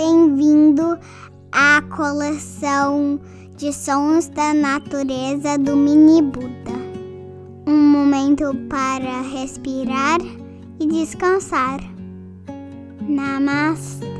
Bem-vindo à coleção de sons da natureza do Mini Buda. Um momento para respirar e descansar. Namastê.